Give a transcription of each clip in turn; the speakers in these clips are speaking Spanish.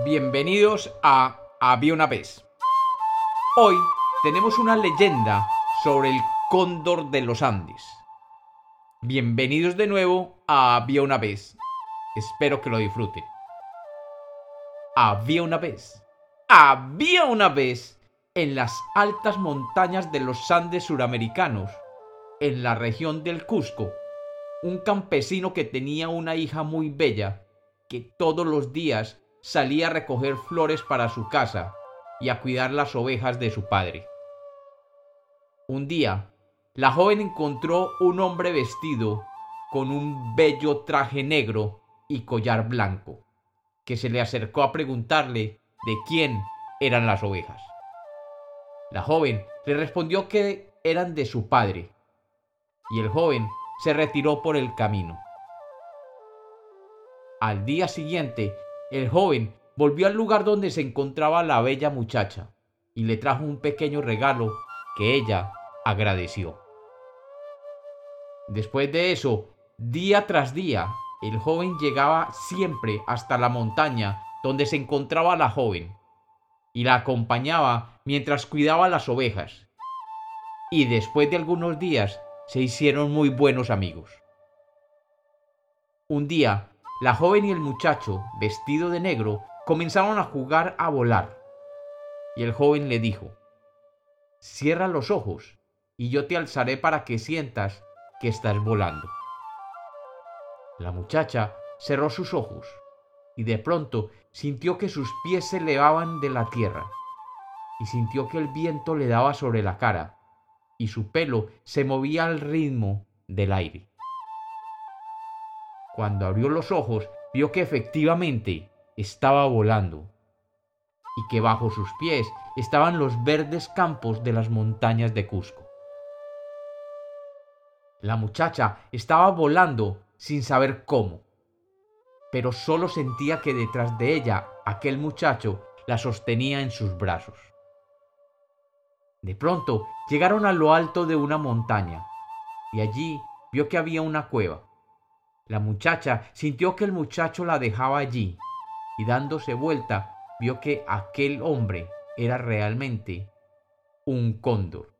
Bienvenidos a Había una vez. Hoy tenemos una leyenda sobre el cóndor de los Andes. Bienvenidos de nuevo a Había una vez. Espero que lo disfruten. Había una vez. Había una vez en las altas montañas de los Andes suramericanos, en la región del Cusco, un campesino que tenía una hija muy bella, que todos los días salía a recoger flores para su casa y a cuidar las ovejas de su padre. Un día, la joven encontró un hombre vestido con un bello traje negro y collar blanco, que se le acercó a preguntarle de quién eran las ovejas. La joven le respondió que eran de su padre, y el joven se retiró por el camino. Al día siguiente, el joven volvió al lugar donde se encontraba la bella muchacha y le trajo un pequeño regalo que ella agradeció. Después de eso, día tras día, el joven llegaba siempre hasta la montaña donde se encontraba la joven y la acompañaba mientras cuidaba las ovejas. Y después de algunos días se hicieron muy buenos amigos. Un día, la joven y el muchacho, vestido de negro, comenzaron a jugar a volar. Y el joven le dijo, Cierra los ojos y yo te alzaré para que sientas que estás volando. La muchacha cerró sus ojos y de pronto sintió que sus pies se elevaban de la tierra y sintió que el viento le daba sobre la cara y su pelo se movía al ritmo del aire. Cuando abrió los ojos, vio que efectivamente estaba volando y que bajo sus pies estaban los verdes campos de las montañas de Cusco. La muchacha estaba volando sin saber cómo, pero solo sentía que detrás de ella aquel muchacho la sostenía en sus brazos. De pronto llegaron a lo alto de una montaña y allí vio que había una cueva. La muchacha sintió que el muchacho la dejaba allí y dándose vuelta vio que aquel hombre era realmente un cóndor,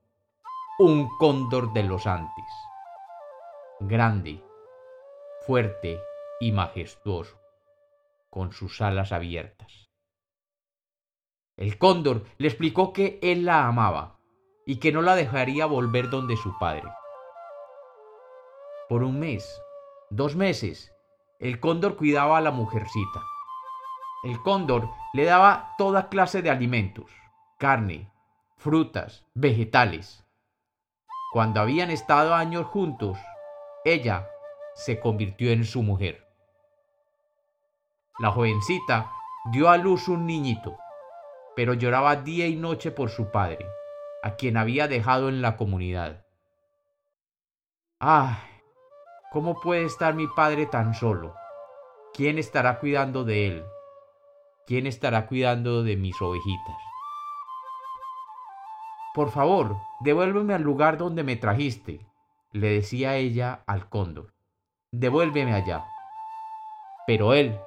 un cóndor de los Andes, grande, fuerte y majestuoso, con sus alas abiertas. El cóndor le explicó que él la amaba y que no la dejaría volver donde su padre. Por un mes, dos meses, el cóndor cuidaba a la mujercita. El cóndor le daba toda clase de alimentos, carne, frutas, vegetales. Cuando habían estado años juntos, ella se convirtió en su mujer. La jovencita dio a luz un niñito pero lloraba día y noche por su padre, a quien había dejado en la comunidad. ¡Ah! ¿Cómo puede estar mi padre tan solo? ¿Quién estará cuidando de él? ¿Quién estará cuidando de mis ovejitas? Por favor, devuélveme al lugar donde me trajiste, le decía ella al cóndor. Devuélveme allá. Pero él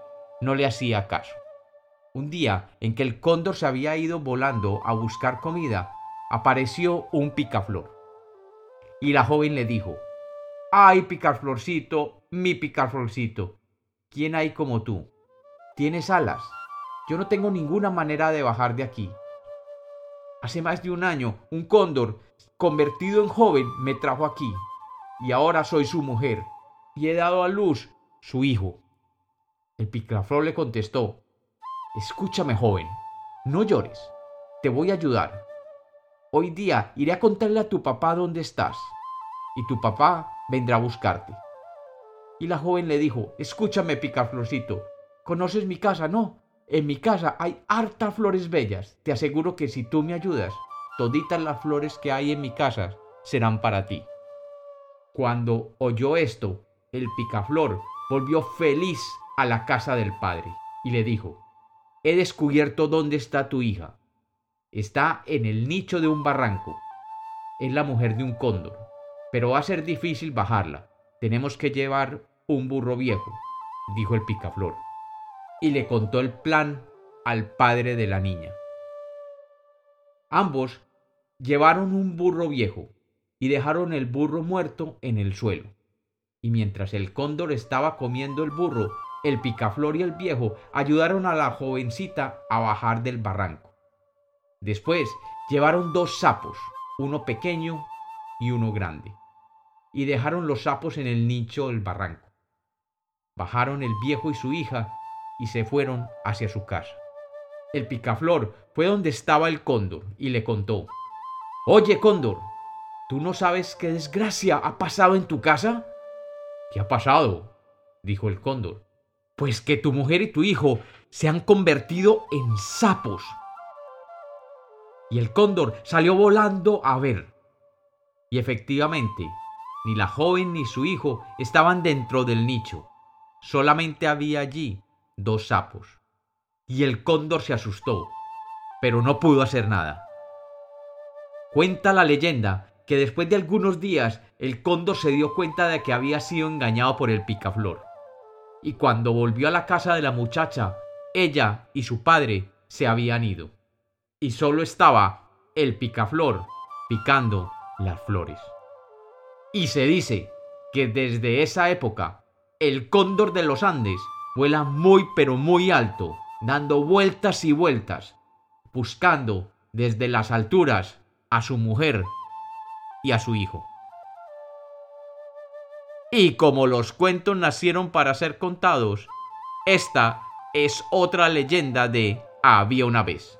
no le hacía caso. Un día en que el cóndor se había ido volando a buscar comida, apareció un picaflor. Y la joven le dijo, ¡Ay, picaflorcito, mi picaflorcito! ¿Quién hay como tú? ¿Tienes alas? Yo no tengo ninguna manera de bajar de aquí. Hace más de un año, un cóndor, convertido en joven, me trajo aquí, y ahora soy su mujer, y he dado a luz su hijo. El picaflor le contestó, Escúchame, joven, no llores, te voy a ayudar. Hoy día iré a contarle a tu papá dónde estás, y tu papá vendrá a buscarte. Y la joven le dijo, escúchame, picaflorcito, ¿conoces mi casa? No, en mi casa hay hartas flores bellas. Te aseguro que si tú me ayudas, toditas las flores que hay en mi casa serán para ti. Cuando oyó esto, el picaflor volvió feliz a la casa del padre y le dijo, he descubierto dónde está tu hija. Está en el nicho de un barranco. Es la mujer de un cóndor, pero va a ser difícil bajarla. Tenemos que llevar un burro viejo, dijo el picaflor. Y le contó el plan al padre de la niña. Ambos llevaron un burro viejo y dejaron el burro muerto en el suelo. Y mientras el cóndor estaba comiendo el burro, el picaflor y el viejo ayudaron a la jovencita a bajar del barranco. Después llevaron dos sapos, uno pequeño y uno grande, y dejaron los sapos en el nicho del barranco. Bajaron el viejo y su hija y se fueron hacia su casa. El picaflor fue donde estaba el cóndor y le contó, Oye, cóndor, ¿tú no sabes qué desgracia ha pasado en tu casa? ¿Qué ha pasado? dijo el cóndor. Pues que tu mujer y tu hijo se han convertido en sapos. Y el cóndor salió volando a ver. Y efectivamente, ni la joven ni su hijo estaban dentro del nicho. Solamente había allí dos sapos. Y el cóndor se asustó, pero no pudo hacer nada. Cuenta la leyenda que después de algunos días el cóndor se dio cuenta de que había sido engañado por el picaflor. Y cuando volvió a la casa de la muchacha, ella y su padre se habían ido. Y solo estaba el picaflor picando las flores. Y se dice que desde esa época el cóndor de los Andes vuela muy pero muy alto, dando vueltas y vueltas, buscando desde las alturas a su mujer y a su hijo. Y como los cuentos nacieron para ser contados, esta es otra leyenda de Había una vez.